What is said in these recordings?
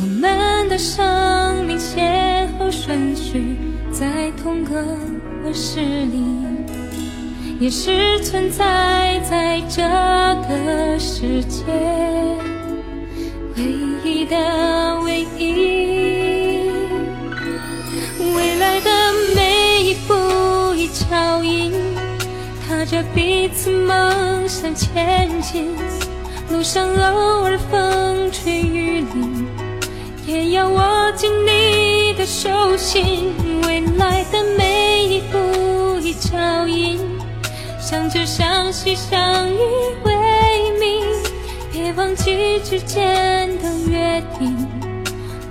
我们的生命先后顺序在同个温室里，也是存在在这个世界唯一的唯一。未来的每一步一脚印，踏着彼此梦想前进。路上偶尔风吹雨手心。未来的每一步一脚印，相知相惜相依为命。别忘记之间的约定，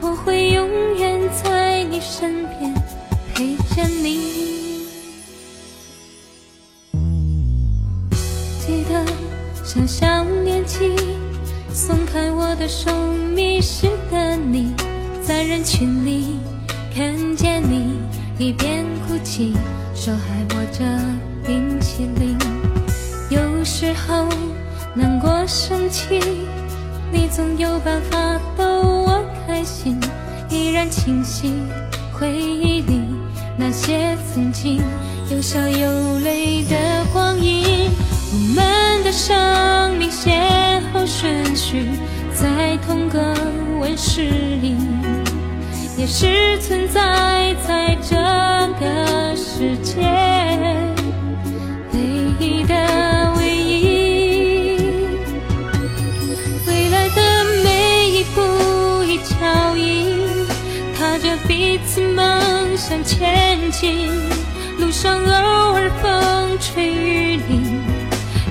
我会永远在你身边陪着你。记得想想。起，松开我的手，迷失的你，在人群里看见你，一边哭泣，手还握着冰淇淋。有时候难过生气，你总有办法逗我开心，依然清晰回忆里那些曾经有笑有泪的光阴。我们的生命先后顺序在同个温室里，是存在在这个世界唯一的唯一。未来的每一步一脚印，踏着彼此梦想前进，路上偶尔风吹雨淋。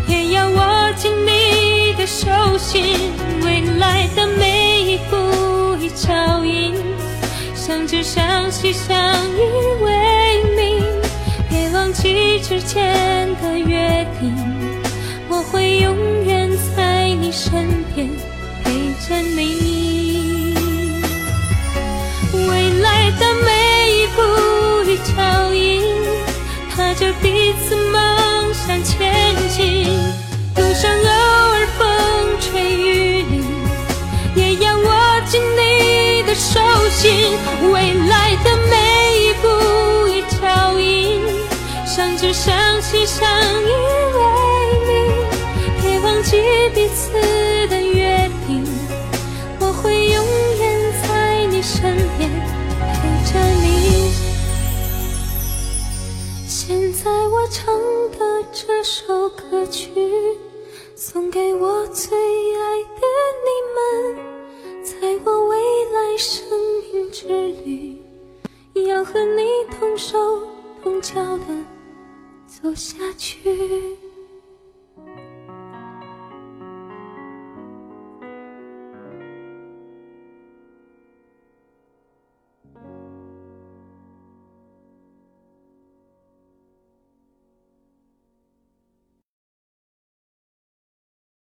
也要握紧你的手心，未来的相知相惜相依为命。别忘记之间的约定，我会永远在你身边陪着你。未来的每一步一脚印，踏着彼此梦想前进。路上心。未来的每一步一脚印，相知相惜相依为命。别忘记彼此的约定，我会永远在你身边陪着你。现在我唱的这首歌曲。送给我最爱的你们，在我未来生命之旅，要和你同手同脚的走下去。